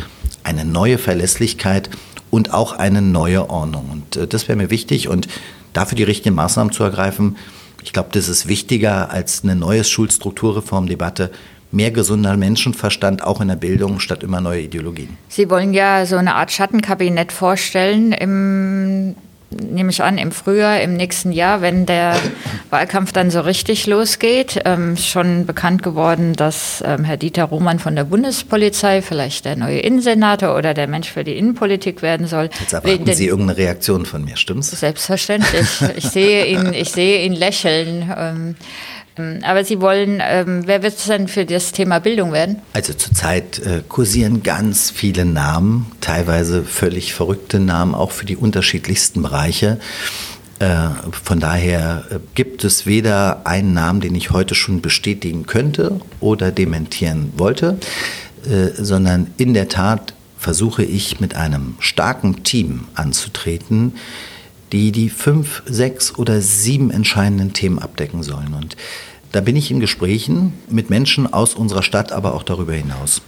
eine neue Verlässlichkeit und auch eine neue Ordnung. Und äh, das wäre mir wichtig und dafür die richtigen Maßnahmen zu ergreifen. Ich glaube, das ist wichtiger als eine neue Schulstrukturreformdebatte mehr gesunder Menschenverstand auch in der Bildung statt immer neue Ideologien. Sie wollen ja so eine Art Schattenkabinett vorstellen im nehme ich an, im Frühjahr, im nächsten Jahr, wenn der Wahlkampf dann so richtig losgeht. Ähm, schon bekannt geworden, dass ähm, Herr Dieter Roman von der Bundespolizei vielleicht der neue Innensenator oder der Mensch für die Innenpolitik werden soll. Jetzt erwarten Sie irgendeine Reaktion von mir, stimmt's? Selbstverständlich. Ich sehe ihn, ich sehe ihn lächeln. Ähm, aber Sie wollen, ähm, wer wird es denn für das Thema Bildung werden? Also zurzeit äh, kursieren ganz viele Namen, teilweise völlig verrückte Namen, auch für die unterschiedlichsten Bereiche. Äh, von daher äh, gibt es weder einen Namen, den ich heute schon bestätigen könnte oder dementieren wollte, äh, sondern in der Tat versuche ich mit einem starken Team anzutreten, die die fünf, sechs oder sieben entscheidenden Themen abdecken sollen. Und da bin ich in Gesprächen mit Menschen aus unserer Stadt, aber auch darüber hinaus.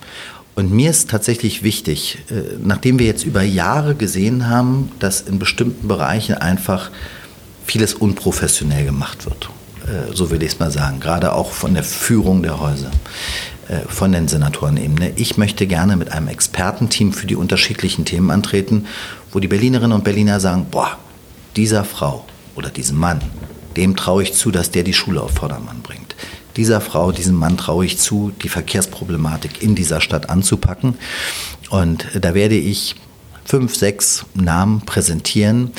Und mir ist tatsächlich wichtig, äh, nachdem wir jetzt über Jahre gesehen haben, dass in bestimmten Bereichen einfach vieles unprofessionell gemacht wird. äh, so will ich es mal sagen, gerade auch von der Führung der Häuser, äh, von den Senatorenebene. Ich möchte gerne mit einem Expertenteam für die unterschiedlichen Themen antreten, wo die Berlinerinnen und Berliner sagen, boah, dieser Frau oder diesem Mann, dem traue ich zu, dass der die Schule auf Vordermann bringt. Dieser Frau, diesem Mann traue ich zu, die Verkehrsproblematik in dieser Stadt anzupacken. Und da werde ich fünf, sechs Namen präsentieren,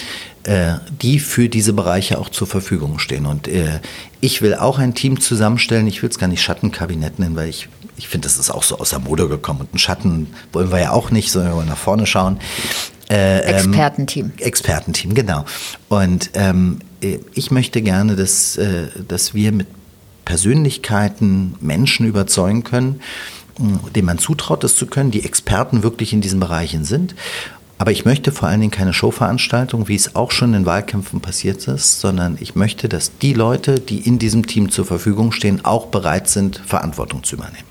äh, die für diese Bereiche auch zur Verfügung stehen. Und äh, ich will auch ein Team zusammenstellen. Ich will es gar nicht Schattenkabinett nennen, weil ich, ich finde, das ist auch so aus der Mode gekommen. Und einen Schatten wollen wir ja auch nicht, sondern wir wollen nach vorne schauen. Äh, ähm, Expertenteam. Expertenteam, genau. Und ähm, ich möchte gerne, dass, äh, dass wir mit Persönlichkeiten Menschen überzeugen können, denen man zutraut, das zu können, die Experten wirklich in diesen Bereichen sind aber ich möchte vor allen Dingen keine Showveranstaltung, wie es auch schon in Wahlkämpfen passiert ist, sondern ich möchte, dass die Leute, die in diesem Team zur Verfügung stehen, auch bereit sind, Verantwortung zu übernehmen.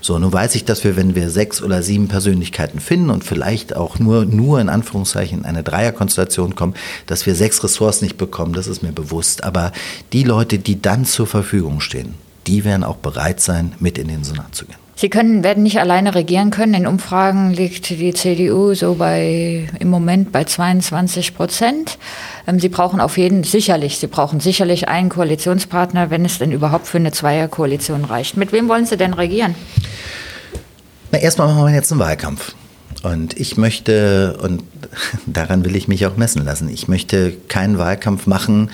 So, nun weiß ich, dass wir, wenn wir sechs oder sieben Persönlichkeiten finden und vielleicht auch nur, nur in Anführungszeichen in eine Dreierkonstellation kommen, dass wir sechs Ressorts nicht bekommen, das ist mir bewusst. Aber die Leute, die dann zur Verfügung stehen, die werden auch bereit sein, mit in den Senat zu gehen. Sie können, werden nicht alleine regieren können. In Umfragen liegt die CDU so bei, im Moment bei 22 Prozent. Ähm, Sie brauchen auf jeden, sicherlich, Sie brauchen sicherlich einen Koalitionspartner, wenn es denn überhaupt für eine Zweierkoalition reicht. Mit wem wollen Sie denn regieren? Na, erstmal machen wir jetzt einen Wahlkampf. Und ich möchte, und daran will ich mich auch messen lassen, ich möchte keinen Wahlkampf machen,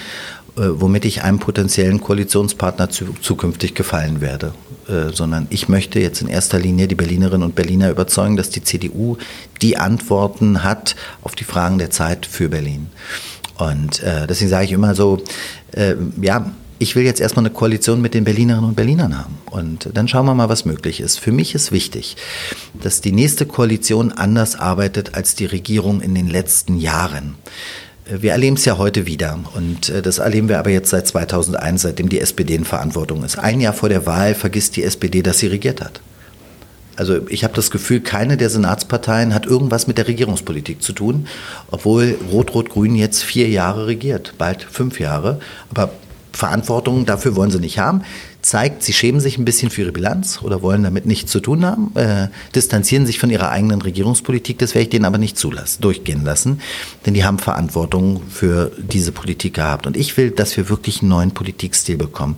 äh, womit ich einem potenziellen Koalitionspartner zukünftig gefallen werde. Äh, sondern ich möchte jetzt in erster Linie die Berlinerinnen und Berliner überzeugen, dass die CDU die Antworten hat auf die Fragen der Zeit für Berlin. Und äh, deswegen sage ich immer so, äh, ja, ich will jetzt erstmal eine Koalition mit den Berlinerinnen und Berlinern haben. Und dann schauen wir mal, was möglich ist. Für mich ist wichtig, dass die nächste Koalition anders arbeitet als die Regierung in den letzten Jahren. Wir erleben es ja heute wieder und äh, das erleben wir aber jetzt seit 2001, seitdem die SPD in Verantwortung ist. Ein Jahr vor der Wahl vergisst die SPD, dass sie regiert hat. Also ich habe das Gefühl, keine der Senatsparteien hat irgendwas mit der Regierungspolitik zu tun, obwohl Rot-Rot-Grün jetzt vier Jahre regiert, bald fünf Jahre. Aber Verantwortung dafür wollen sie nicht haben zeigt, sie schämen sich ein bisschen für ihre Bilanz oder wollen damit nichts zu tun haben, äh, distanzieren sich von ihrer eigenen Regierungspolitik. Das werde ich denen aber nicht zulassen, durchgehen lassen, denn die haben Verantwortung für diese Politik gehabt. Und ich will, dass wir wirklich einen neuen Politikstil bekommen.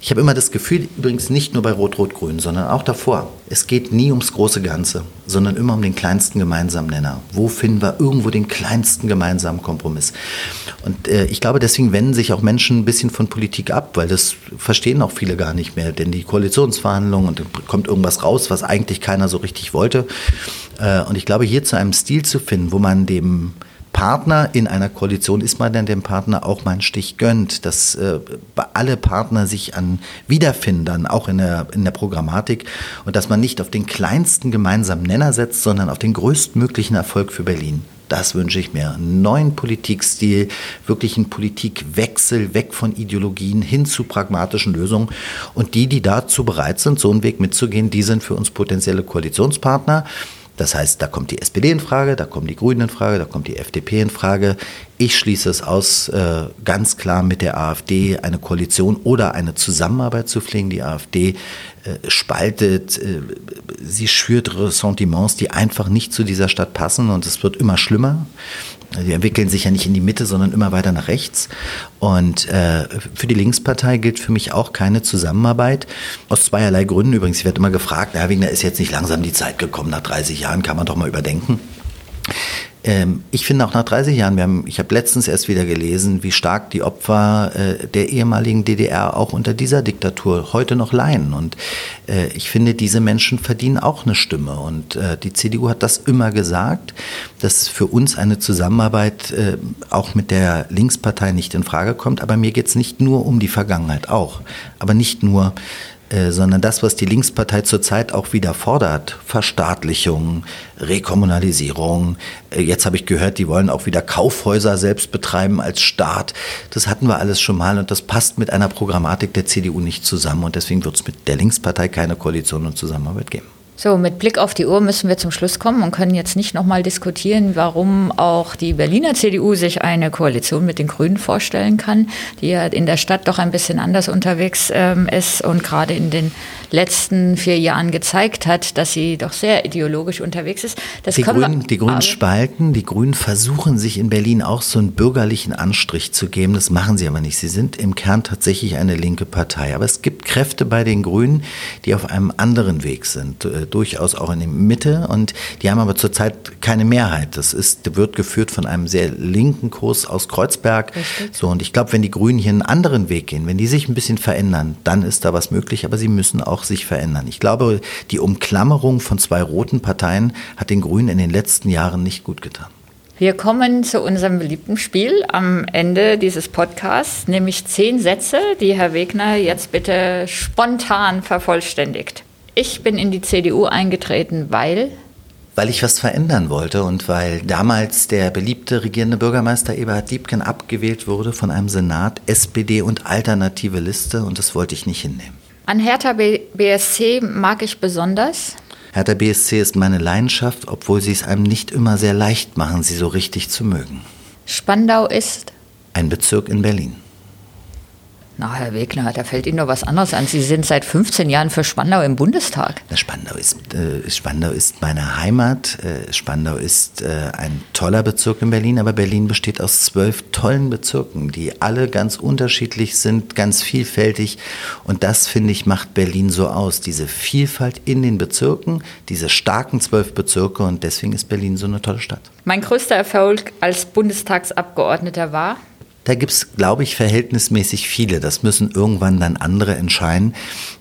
Ich habe immer das Gefühl, übrigens nicht nur bei Rot-Rot-Grün, sondern auch davor, es geht nie ums große Ganze, sondern immer um den kleinsten gemeinsamen Nenner. Wo finden wir irgendwo den kleinsten gemeinsamen Kompromiss? Und äh, ich glaube, deswegen wenden sich auch Menschen ein bisschen von Politik ab, weil das verstehen auch viele gar nicht mehr. Denn die Koalitionsverhandlungen und dann kommt irgendwas raus, was eigentlich keiner so richtig wollte. Äh, und ich glaube, hier zu einem Stil zu finden, wo man dem Partner in einer Koalition ist man dann dem Partner auch mal einen Stich gönnt, dass äh, alle Partner sich an wiederfinden, auch in der, in der Programmatik und dass man nicht auf den kleinsten gemeinsamen Nenner setzt, sondern auf den größtmöglichen Erfolg für Berlin. Das wünsche ich mir. Einen neuen Politikstil, wirklich einen Politikwechsel, weg von Ideologien hin zu pragmatischen Lösungen. Und die, die dazu bereit sind, so einen Weg mitzugehen, die sind für uns potenzielle Koalitionspartner. Das heißt, da kommt die SPD in Frage, da kommen die Grünen in Frage, da kommt die FDP in Frage. Ich schließe es aus, äh, ganz klar mit der AfD eine Koalition oder eine Zusammenarbeit zu pflegen. Die AfD äh, spaltet, äh, sie schürt Ressentiments, die einfach nicht zu dieser Stadt passen und es wird immer schlimmer. Die entwickeln sich ja nicht in die Mitte, sondern immer weiter nach rechts. Und äh, für die Linkspartei gilt für mich auch keine Zusammenarbeit. Aus zweierlei Gründen übrigens. Ich werde immer gefragt, Herr Wegner, ist jetzt nicht langsam die Zeit gekommen, nach 30 Jahren kann man doch mal überdenken. Ähm, ich finde auch nach 30 Jahren, haben, ich habe letztens erst wieder gelesen, wie stark die Opfer äh, der ehemaligen DDR auch unter dieser Diktatur heute noch leiden. Und äh, ich finde, diese Menschen verdienen auch eine Stimme. Und äh, die CDU hat das immer gesagt, dass für uns eine Zusammenarbeit äh, auch mit der Linkspartei nicht in Frage kommt. Aber mir geht es nicht nur um die Vergangenheit, auch. Aber nicht nur äh, sondern das, was die Linkspartei zurzeit auch wieder fordert, Verstaatlichung, Rekommunalisierung. Äh, jetzt habe ich gehört, die wollen auch wieder Kaufhäuser selbst betreiben als Staat. Das hatten wir alles schon mal und das passt mit einer Programmatik der CDU nicht zusammen und deswegen wird es mit der Linkspartei keine Koalition und Zusammenarbeit geben. So, mit Blick auf die Uhr müssen wir zum Schluss kommen und können jetzt nicht nochmal diskutieren, warum auch die Berliner CDU sich eine Koalition mit den Grünen vorstellen kann, die ja in der Stadt doch ein bisschen anders unterwegs ähm, ist und gerade in den letzten vier Jahren gezeigt hat, dass sie doch sehr ideologisch unterwegs ist. Das die, Grünen, wir, die Grünen spalten, die Grünen versuchen sich in Berlin auch so einen bürgerlichen Anstrich zu geben. Das machen sie aber nicht. Sie sind im Kern tatsächlich eine linke Partei. Aber es gibt Kräfte bei den Grünen, die auf einem anderen Weg sind, äh, durchaus auch in der Mitte. Und die haben aber zurzeit keine Mehrheit. Das ist, wird geführt von einem sehr linken Kurs aus Kreuzberg. Richtig. So, und ich glaube, wenn die Grünen hier einen anderen Weg gehen, wenn die sich ein bisschen verändern, dann ist da was möglich. Aber sie müssen auch auch sich verändern. Ich glaube, die Umklammerung von zwei roten Parteien hat den Grünen in den letzten Jahren nicht gut getan. Wir kommen zu unserem beliebten Spiel am Ende dieses Podcasts, nämlich zehn Sätze, die Herr Wegner jetzt bitte spontan vervollständigt. Ich bin in die CDU eingetreten, weil weil ich was verändern wollte und weil damals der beliebte regierende Bürgermeister Eberhard Liebken abgewählt wurde von einem Senat SPD und alternative Liste und das wollte ich nicht hinnehmen. An Hertha BSC mag ich besonders. Hertha BSC ist meine Leidenschaft, obwohl sie es einem nicht immer sehr leicht machen, sie so richtig zu mögen. Spandau ist ein Bezirk in Berlin. Na, Herr Wegner, da fällt Ihnen noch was anderes an. Sie sind seit 15 Jahren für Spandau im Bundestag. Spandau ist, äh, Spandau ist meine Heimat. Äh, Spandau ist äh, ein toller Bezirk in Berlin, aber Berlin besteht aus zwölf tollen Bezirken, die alle ganz unterschiedlich sind, ganz vielfältig. Und das, finde ich, macht Berlin so aus. Diese Vielfalt in den Bezirken, diese starken zwölf Bezirke. Und deswegen ist Berlin so eine tolle Stadt. Mein größter Erfolg als Bundestagsabgeordneter war? Da gibt es, glaube ich, verhältnismäßig viele. Das müssen irgendwann dann andere entscheiden.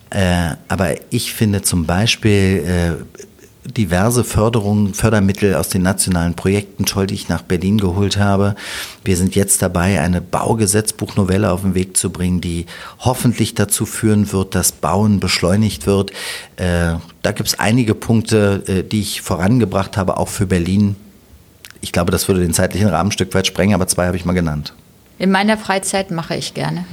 Äh, aber ich finde zum Beispiel äh, diverse Förderungen, Fördermittel aus den nationalen Projekten toll, die ich nach Berlin geholt habe. Wir sind jetzt dabei, eine Baugesetzbuchnovelle auf den Weg zu bringen, die hoffentlich dazu führen wird, dass Bauen beschleunigt wird. Äh, da gibt es einige Punkte, äh, die ich vorangebracht habe, auch für Berlin. Ich glaube, das würde den zeitlichen Rahmen ein Stück weit sprengen, aber zwei habe ich mal genannt. In meiner Freizeit mache ich gerne.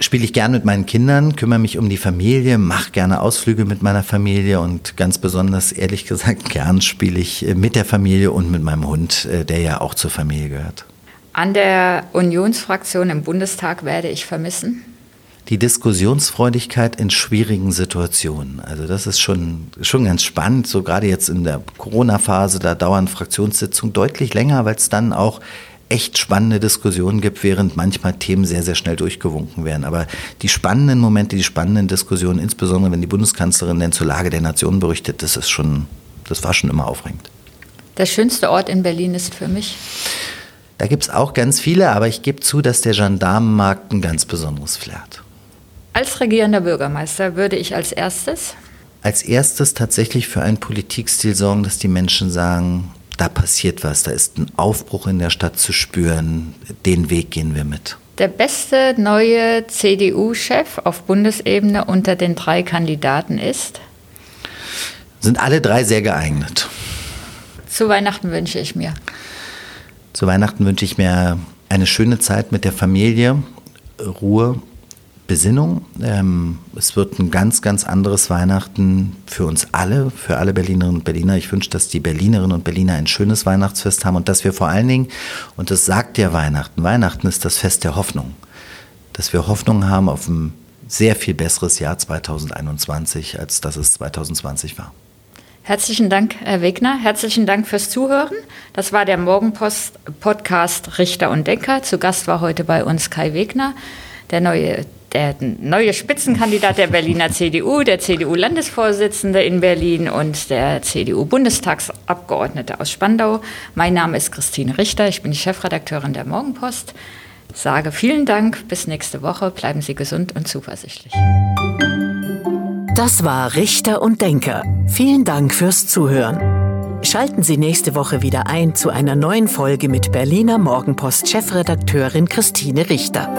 Spiele ich gerne mit meinen Kindern, kümmere mich um die Familie, mache gerne Ausflüge mit meiner Familie und ganz besonders, ehrlich gesagt, gern spiele ich äh, mit der Familie und mit meinem Hund, äh, der ja auch zur Familie gehört. An der Unionsfraktion im Bundestag werde ich vermissen? die Diskussionsfreudigkeit in schwierigen Situationen. Also das ist schon, schon ganz spannend. So gerade jetzt in der Corona-Phase, da dauern Fraktionssitzungen deutlich länger, weil es dann auch echt spannende Diskussionen gibt, während manchmal Themen sehr, sehr schnell durchgewunken werden. Aber die spannenden Momente, die spannenden Diskussionen, insbesondere wenn die Bundeskanzlerin denn zur Lage der Nation berichtet, das ist schon, das war schon immer aufregend. Der schönste Ort in Berlin ist für mich? Da gibt es auch ganz viele, aber ich gebe zu, dass der Gendarmenmarkt ein ganz besonderes Flair hat. Als regierender Bürgermeister würde ich als erstes? Als erstes tatsächlich für einen Politikstil sorgen, dass die Menschen sagen, da passiert was, da ist ein Aufbruch in der Stadt zu spüren, den Weg gehen wir mit. Der beste neue CDU-Chef auf Bundesebene unter den drei Kandidaten ist? Sind alle drei sehr geeignet. Zu Weihnachten wünsche ich mir. Zu Weihnachten wünsche ich mir eine schöne Zeit mit der Familie, Ruhe Besinnung. Ähm, es wird ein ganz, ganz anderes Weihnachten für uns alle, für alle Berlinerinnen und Berliner. Ich wünsche, dass die Berlinerinnen und Berliner ein schönes Weihnachtsfest haben und dass wir vor allen Dingen, und das sagt ja Weihnachten, Weihnachten ist das Fest der Hoffnung, dass wir Hoffnung haben auf ein sehr viel besseres Jahr 2021, als das es 2020 war. Herzlichen Dank, Herr Wegner. Herzlichen Dank fürs Zuhören. Das war der Morgenpost-Podcast Richter und Denker. Zu Gast war heute bei uns Kai Wegner, der neue der neue Spitzenkandidat der Berliner CDU, der CDU-Landesvorsitzende in Berlin und der CDU-Bundestagsabgeordnete aus Spandau. Mein Name ist Christine Richter, ich bin die Chefredakteurin der Morgenpost. Sage vielen Dank, bis nächste Woche, bleiben Sie gesund und zuversichtlich. Das war Richter und Denker. Vielen Dank fürs Zuhören. Schalten Sie nächste Woche wieder ein zu einer neuen Folge mit Berliner Morgenpost-Chefredakteurin Christine Richter.